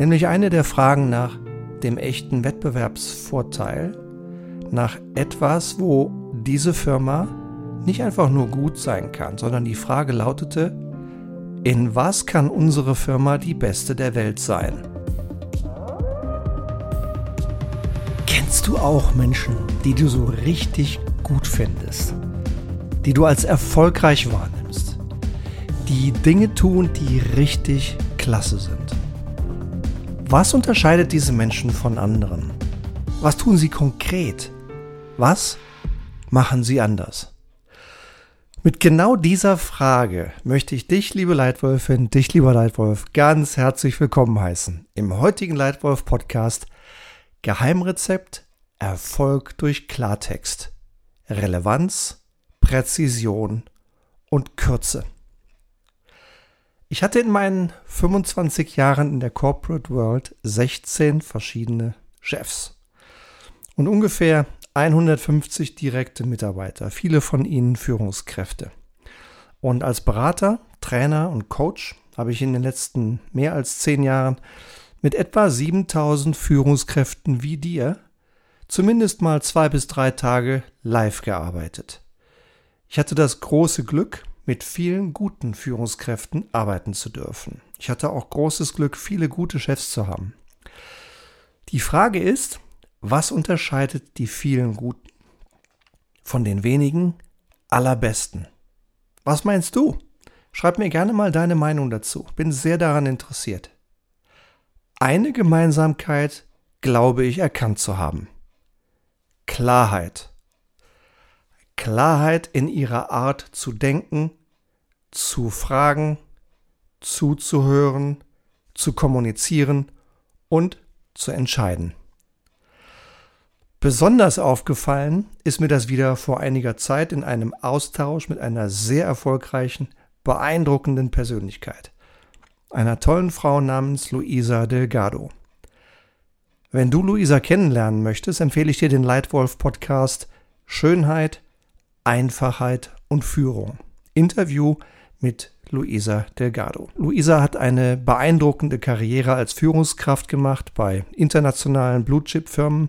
Nämlich eine der Fragen nach dem echten Wettbewerbsvorteil, nach etwas, wo diese Firma nicht einfach nur gut sein kann, sondern die Frage lautete, in was kann unsere Firma die beste der Welt sein? Kennst du auch Menschen, die du so richtig gut findest, die du als erfolgreich wahrnimmst, die Dinge tun, die richtig klasse sind? Was unterscheidet diese Menschen von anderen? Was tun sie konkret? Was machen sie anders? Mit genau dieser Frage möchte ich dich, liebe Leitwolfin, dich, lieber Leitwolf, ganz herzlich willkommen heißen im heutigen Leitwolf Podcast Geheimrezept Erfolg durch Klartext, Relevanz, Präzision und Kürze. Ich hatte in meinen 25 Jahren in der Corporate World 16 verschiedene Chefs und ungefähr 150 direkte Mitarbeiter, viele von ihnen Führungskräfte. Und als Berater, Trainer und Coach habe ich in den letzten mehr als zehn Jahren mit etwa 7000 Führungskräften wie dir zumindest mal zwei bis drei Tage live gearbeitet. Ich hatte das große Glück, mit vielen guten Führungskräften arbeiten zu dürfen. Ich hatte auch großes Glück, viele gute Chefs zu haben. Die Frage ist, was unterscheidet die vielen Guten von den wenigen allerbesten? Was meinst du? Schreib mir gerne mal deine Meinung dazu. Bin sehr daran interessiert. Eine Gemeinsamkeit glaube ich erkannt zu haben. Klarheit. Klarheit in ihrer Art zu denken, zu fragen, zuzuhören, zu kommunizieren und zu entscheiden. Besonders aufgefallen ist mir das wieder vor einiger Zeit in einem Austausch mit einer sehr erfolgreichen, beeindruckenden Persönlichkeit, einer tollen Frau namens Luisa Delgado. Wenn du Luisa kennenlernen möchtest, empfehle ich dir den Leitwolf Podcast Schönheit, Einfachheit und Führung. Interview mit Luisa Delgado. Luisa hat eine beeindruckende Karriere als Führungskraft gemacht bei internationalen Blue Chip Firmen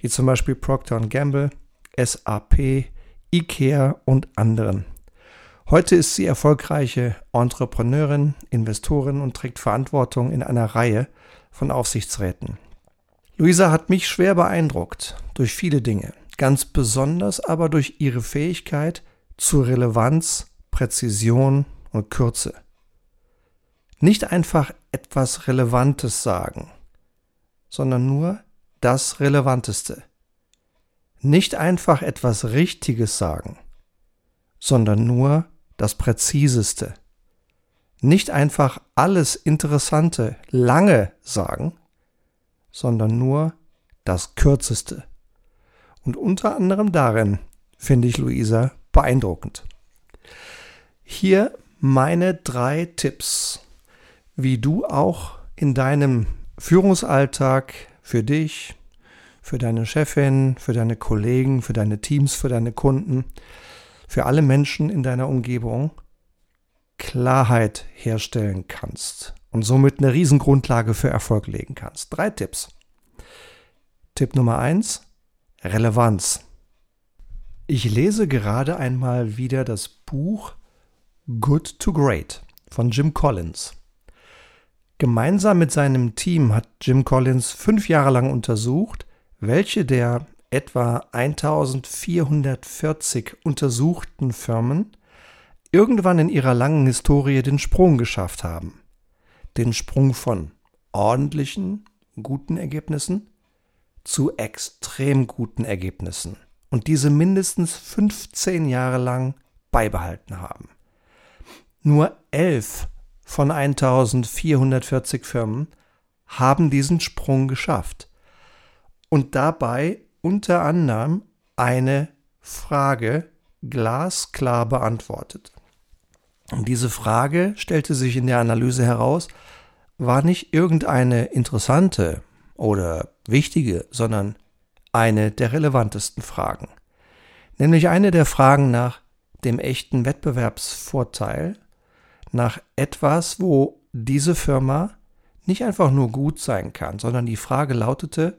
wie zum Beispiel Procter Gamble, SAP, IKEA und anderen. Heute ist sie erfolgreiche Entrepreneurin, Investorin und trägt Verantwortung in einer Reihe von Aufsichtsräten. Luisa hat mich schwer beeindruckt durch viele Dinge, ganz besonders aber durch ihre Fähigkeit zu Relevanz, Präzision und Kürze. Nicht einfach etwas Relevantes sagen, sondern nur das Relevanteste. Nicht einfach etwas Richtiges sagen, sondern nur das Präziseste. Nicht einfach alles Interessante lange sagen, sondern nur das Kürzeste. Und unter anderem darin finde ich Luisa beeindruckend. Hier meine drei Tipps, wie du auch in deinem Führungsalltag für dich, für deine Chefin, für deine Kollegen, für deine Teams, für deine Kunden, für alle Menschen in deiner Umgebung Klarheit herstellen kannst und somit eine Riesengrundlage für Erfolg legen kannst. Drei Tipps. Tipp Nummer eins: Relevanz. Ich lese gerade einmal wieder das Buch Good to Great von Jim Collins. Gemeinsam mit seinem Team hat Jim Collins fünf Jahre lang untersucht, welche der etwa 1440 untersuchten Firmen irgendwann in ihrer langen Historie den Sprung geschafft haben. Den Sprung von ordentlichen, guten Ergebnissen zu extrem guten Ergebnissen und diese mindestens 15 Jahre lang beibehalten haben. Nur elf von 1440 Firmen haben diesen Sprung geschafft. Und dabei unter anderem eine Frage glasklar beantwortet. Und diese Frage stellte sich in der Analyse heraus, war nicht irgendeine interessante oder wichtige, sondern eine der relevantesten Fragen. Nämlich eine der Fragen nach dem echten Wettbewerbsvorteil nach etwas, wo diese Firma nicht einfach nur gut sein kann, sondern die Frage lautete,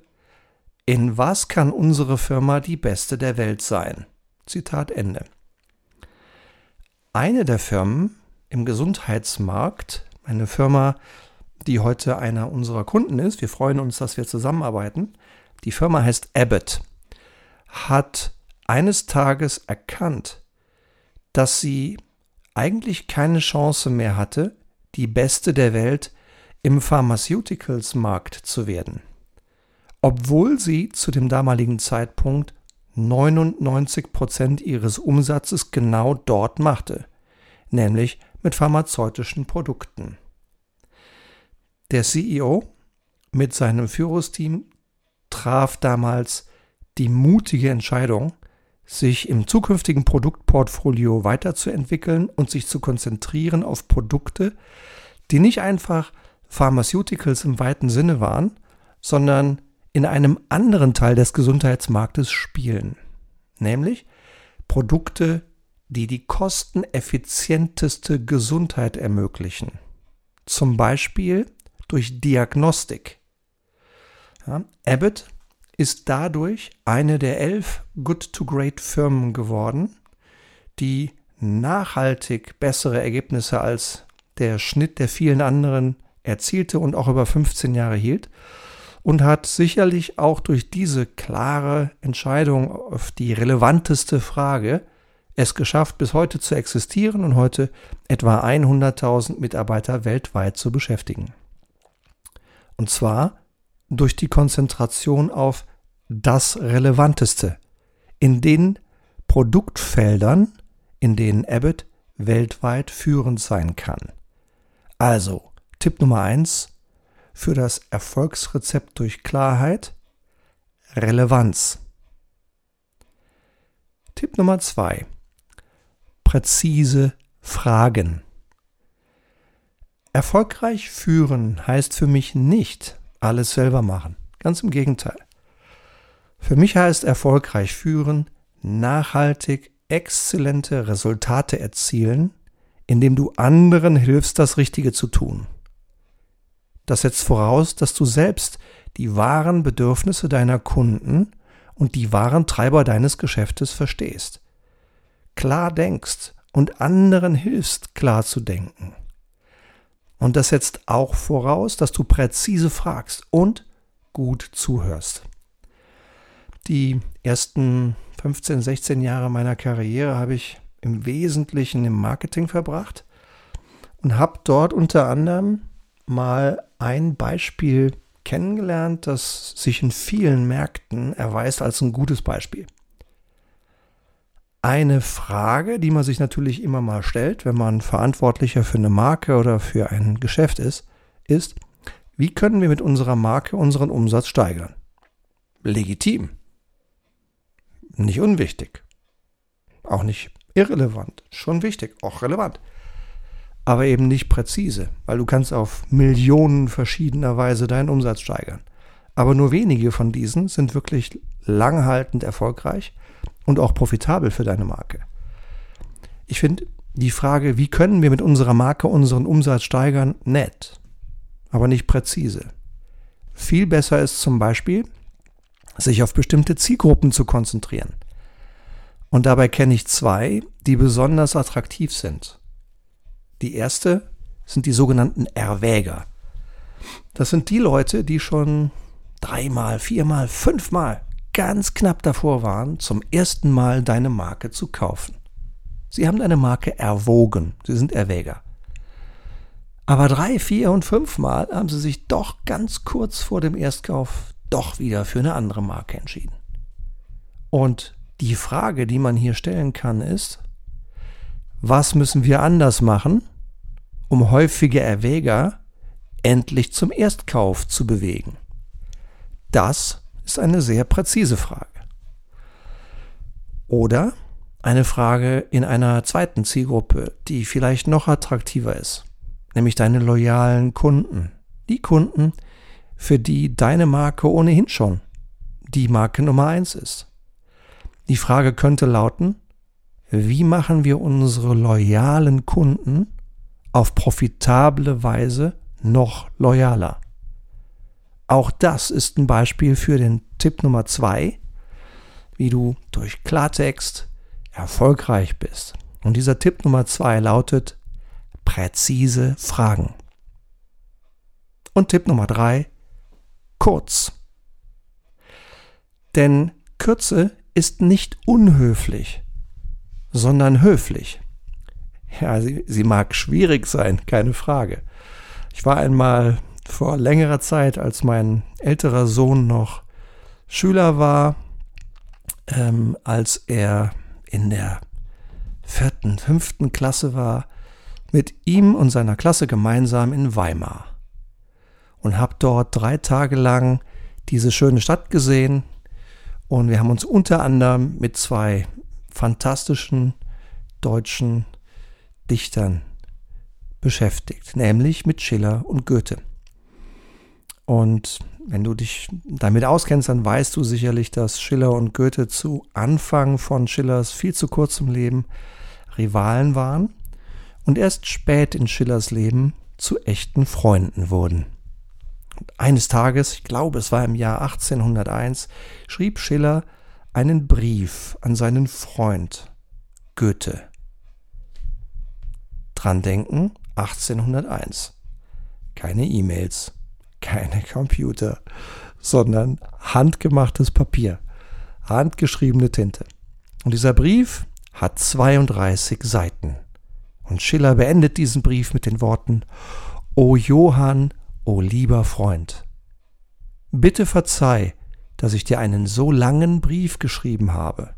in was kann unsere Firma die beste der Welt sein? Zitat Ende. Eine der Firmen im Gesundheitsmarkt, eine Firma, die heute einer unserer Kunden ist, wir freuen uns, dass wir zusammenarbeiten, die Firma heißt Abbott, hat eines Tages erkannt, dass sie eigentlich keine Chance mehr hatte, die beste der Welt im Pharmaceuticals-Markt zu werden, obwohl sie zu dem damaligen Zeitpunkt 99 Prozent ihres Umsatzes genau dort machte, nämlich mit pharmazeutischen Produkten. Der CEO mit seinem Führungsteam traf damals die mutige Entscheidung, sich im zukünftigen Produktportfolio weiterzuentwickeln und sich zu konzentrieren auf Produkte, die nicht einfach Pharmaceuticals im weiten Sinne waren, sondern in einem anderen Teil des Gesundheitsmarktes spielen, nämlich Produkte, die die kosteneffizienteste Gesundheit ermöglichen. Zum Beispiel durch Diagnostik. Ja, Abbott ist dadurch eine der elf Good-to-Great-Firmen geworden, die nachhaltig bessere Ergebnisse als der Schnitt der vielen anderen erzielte und auch über 15 Jahre hielt und hat sicherlich auch durch diese klare Entscheidung auf die relevanteste Frage es geschafft, bis heute zu existieren und heute etwa 100.000 Mitarbeiter weltweit zu beschäftigen. Und zwar durch die Konzentration auf das Relevanteste in den Produktfeldern, in denen Abbott weltweit führend sein kann. Also, Tipp Nummer eins für das Erfolgsrezept durch Klarheit, Relevanz. Tipp Nummer zwei Präzise Fragen. Erfolgreich führen heißt für mich nicht alles selber machen. Ganz im Gegenteil. Für mich heißt erfolgreich führen nachhaltig exzellente Resultate erzielen, indem du anderen hilfst, das Richtige zu tun. Das setzt voraus, dass du selbst die wahren Bedürfnisse deiner Kunden und die wahren Treiber deines Geschäftes verstehst. Klar denkst und anderen hilfst, klar zu denken. Und das setzt auch voraus, dass du präzise fragst und gut zuhörst. Die ersten 15, 16 Jahre meiner Karriere habe ich im Wesentlichen im Marketing verbracht und habe dort unter anderem mal ein Beispiel kennengelernt, das sich in vielen Märkten erweist als ein gutes Beispiel. Eine Frage, die man sich natürlich immer mal stellt, wenn man Verantwortlicher für eine Marke oder für ein Geschäft ist, ist, wie können wir mit unserer Marke unseren Umsatz steigern? Legitim. Nicht unwichtig. Auch nicht irrelevant. Schon wichtig, auch relevant. Aber eben nicht präzise, weil du kannst auf Millionen verschiedener Weise deinen Umsatz steigern. Aber nur wenige von diesen sind wirklich langhaltend erfolgreich und auch profitabel für deine Marke. Ich finde die Frage, wie können wir mit unserer Marke unseren Umsatz steigern, nett, aber nicht präzise. Viel besser ist zum Beispiel, sich auf bestimmte Zielgruppen zu konzentrieren. Und dabei kenne ich zwei, die besonders attraktiv sind. Die erste sind die sogenannten Erwäger. Das sind die Leute, die schon dreimal, viermal, fünfmal ganz knapp davor waren, zum ersten Mal deine Marke zu kaufen. Sie haben deine Marke erwogen, sie sind Erwäger. Aber drei, vier und fünfmal haben sie sich doch ganz kurz vor dem Erstkauf doch wieder für eine andere Marke entschieden. Und die Frage, die man hier stellen kann, ist, was müssen wir anders machen, um häufige Erwäger endlich zum Erstkauf zu bewegen? Das ist eine sehr präzise Frage. Oder eine Frage in einer zweiten Zielgruppe, die vielleicht noch attraktiver ist, nämlich deine loyalen Kunden. Die Kunden, für die deine Marke ohnehin schon die Marke Nummer eins ist. Die Frage könnte lauten, wie machen wir unsere loyalen Kunden auf profitable Weise noch loyaler? Auch das ist ein Beispiel für den Tipp Nummer zwei, wie du durch Klartext erfolgreich bist. Und dieser Tipp Nummer zwei lautet präzise Fragen. Und Tipp Nummer drei, kurz. Denn Kürze ist nicht unhöflich, sondern höflich. Ja, sie, sie mag schwierig sein, keine Frage. Ich war einmal vor längerer Zeit, als mein älterer Sohn noch Schüler war, ähm, als er in der vierten, fünften Klasse war, mit ihm und seiner Klasse gemeinsam in Weimar und habe dort drei Tage lang diese schöne Stadt gesehen und wir haben uns unter anderem mit zwei fantastischen deutschen Dichtern beschäftigt, nämlich mit Schiller und Goethe. Und wenn du dich damit auskennst, dann weißt du sicherlich, dass Schiller und Goethe zu Anfang von Schillers viel zu kurzem Leben Rivalen waren und erst spät in Schillers Leben zu echten Freunden wurden. Eines Tages, ich glaube es war im Jahr 1801, schrieb Schiller einen Brief an seinen Freund Goethe. Dran denken, 1801. Keine E-Mails, keine Computer, sondern handgemachtes Papier, handgeschriebene Tinte. Und dieser Brief hat 32 Seiten. Und Schiller beendet diesen Brief mit den Worten O Johann, o lieber Freund, bitte verzeih, dass ich dir einen so langen Brief geschrieben habe.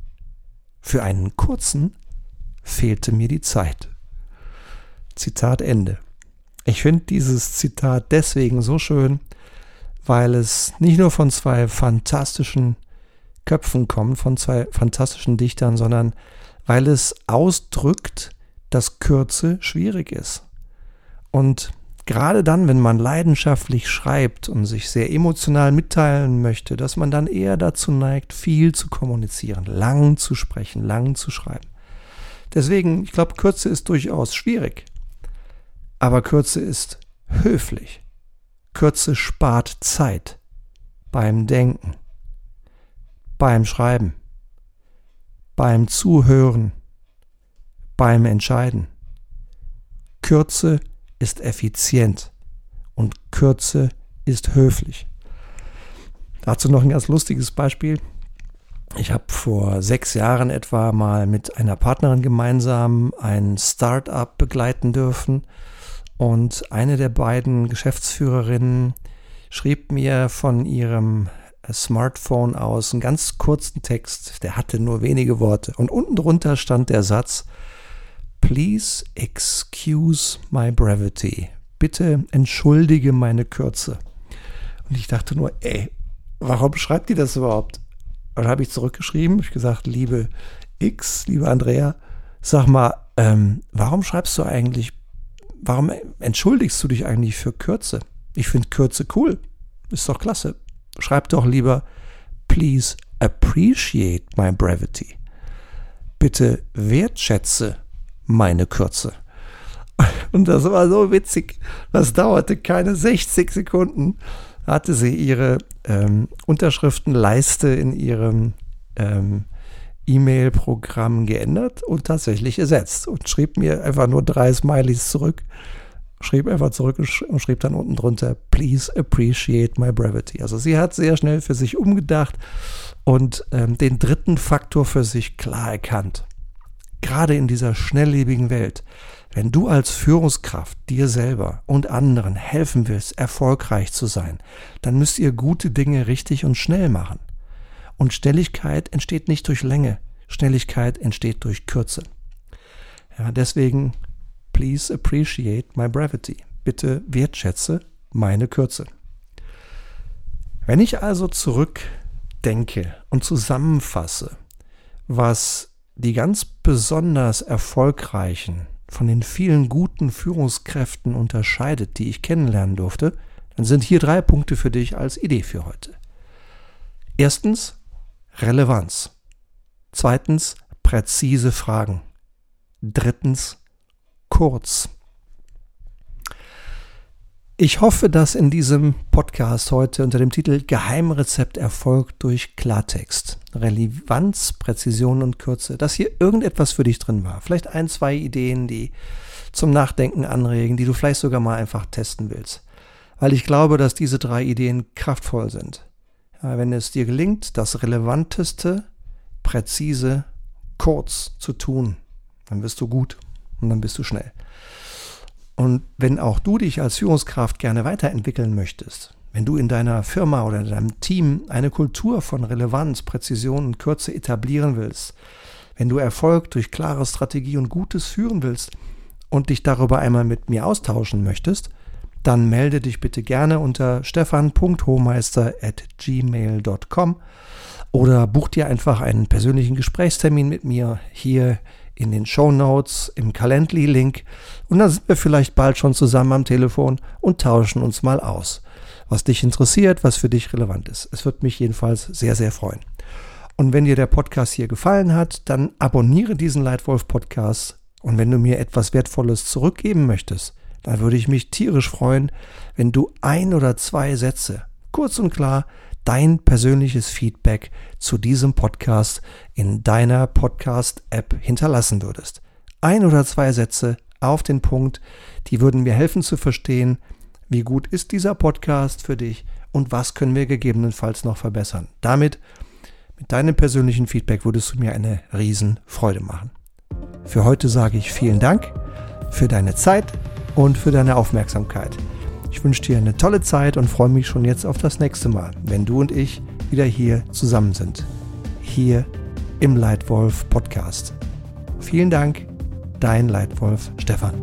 Für einen kurzen fehlte mir die Zeit. Zitat Ende. Ich finde dieses Zitat deswegen so schön, weil es nicht nur von zwei fantastischen Köpfen kommt, von zwei fantastischen Dichtern, sondern weil es ausdrückt, dass Kürze schwierig ist. Und gerade dann, wenn man leidenschaftlich schreibt und sich sehr emotional mitteilen möchte, dass man dann eher dazu neigt, viel zu kommunizieren, lang zu sprechen, lang zu schreiben. Deswegen, ich glaube, Kürze ist durchaus schwierig. Aber Kürze ist höflich. Kürze spart Zeit beim Denken, beim Schreiben, beim Zuhören, beim Entscheiden. Kürze ist effizient und Kürze ist höflich. Dazu noch ein ganz lustiges Beispiel. Ich habe vor sechs Jahren etwa mal mit einer Partnerin gemeinsam ein Start-up begleiten dürfen und eine der beiden Geschäftsführerinnen schrieb mir von ihrem Smartphone aus einen ganz kurzen Text, der hatte nur wenige Worte. Und unten drunter stand der Satz, Please excuse my brevity. Bitte entschuldige meine Kürze. Und ich dachte nur, ey, warum schreibt die das überhaupt? Und habe ich zurückgeschrieben, ich gesagt, liebe X, liebe Andrea, sag mal, ähm, warum schreibst du eigentlich warum entschuldigst du dich eigentlich für Kürze? Ich finde Kürze cool. Ist doch klasse. Schreib doch lieber, please appreciate my brevity. Bitte wertschätze meine Kürze. Und das war so witzig. Das dauerte keine 60 Sekunden. Hatte sie ihre ähm, Unterschriftenleiste in ihrem ähm, E-Mail-Programm geändert und tatsächlich ersetzt und schrieb mir einfach nur drei Smileys zurück, schrieb einfach zurück und schrieb dann unten drunter, please appreciate my brevity. Also sie hat sehr schnell für sich umgedacht und ähm, den dritten Faktor für sich klar erkannt. Gerade in dieser schnelllebigen Welt, wenn du als Führungskraft dir selber und anderen helfen willst, erfolgreich zu sein, dann müsst ihr gute Dinge richtig und schnell machen. Und Schnelligkeit entsteht nicht durch Länge. Schnelligkeit entsteht durch Kürze. Ja, deswegen, please appreciate my brevity. Bitte wertschätze meine Kürze. Wenn ich also zurückdenke und zusammenfasse, was die ganz besonders erfolgreichen von den vielen guten Führungskräften unterscheidet, die ich kennenlernen durfte, dann sind hier drei Punkte für dich als Idee für heute. Erstens, Relevanz. Zweitens präzise Fragen. Drittens kurz. Ich hoffe, dass in diesem Podcast heute unter dem Titel Geheimrezept Erfolg durch Klartext, Relevanz, Präzision und Kürze, dass hier irgendetwas für dich drin war. Vielleicht ein, zwei Ideen, die zum Nachdenken anregen, die du vielleicht sogar mal einfach testen willst. Weil ich glaube, dass diese drei Ideen kraftvoll sind. Ja, wenn es dir gelingt, das Relevanteste, präzise, kurz zu tun, dann wirst du gut und dann bist du schnell. Und wenn auch du dich als Führungskraft gerne weiterentwickeln möchtest, wenn du in deiner Firma oder in deinem Team eine Kultur von Relevanz, Präzision und Kürze etablieren willst, wenn du Erfolg durch klare Strategie und Gutes führen willst und dich darüber einmal mit mir austauschen möchtest, dann melde dich bitte gerne unter stefan.hohmeister@gmail.com oder buch dir einfach einen persönlichen Gesprächstermin mit mir hier in den Show Notes, im Calendly-Link und dann sind wir vielleicht bald schon zusammen am Telefon und tauschen uns mal aus, was dich interessiert, was für dich relevant ist. Es wird mich jedenfalls sehr, sehr freuen. Und wenn dir der Podcast hier gefallen hat, dann abonniere diesen Leitwolf Podcast und wenn du mir etwas Wertvolles zurückgeben möchtest, dann würde ich mich tierisch freuen, wenn du ein oder zwei Sätze, kurz und klar, dein persönliches Feedback zu diesem Podcast in deiner Podcast-App hinterlassen würdest. Ein oder zwei Sätze auf den Punkt, die würden mir helfen zu verstehen, wie gut ist dieser Podcast für dich und was können wir gegebenenfalls noch verbessern. Damit, mit deinem persönlichen Feedback würdest du mir eine Riesenfreude machen. Für heute sage ich vielen Dank für deine Zeit und für deine Aufmerksamkeit. Ich wünsche dir eine tolle Zeit und freue mich schon jetzt auf das nächste Mal, wenn du und ich wieder hier zusammen sind. Hier im Leitwolf Podcast. Vielen Dank, dein Leitwolf Stefan.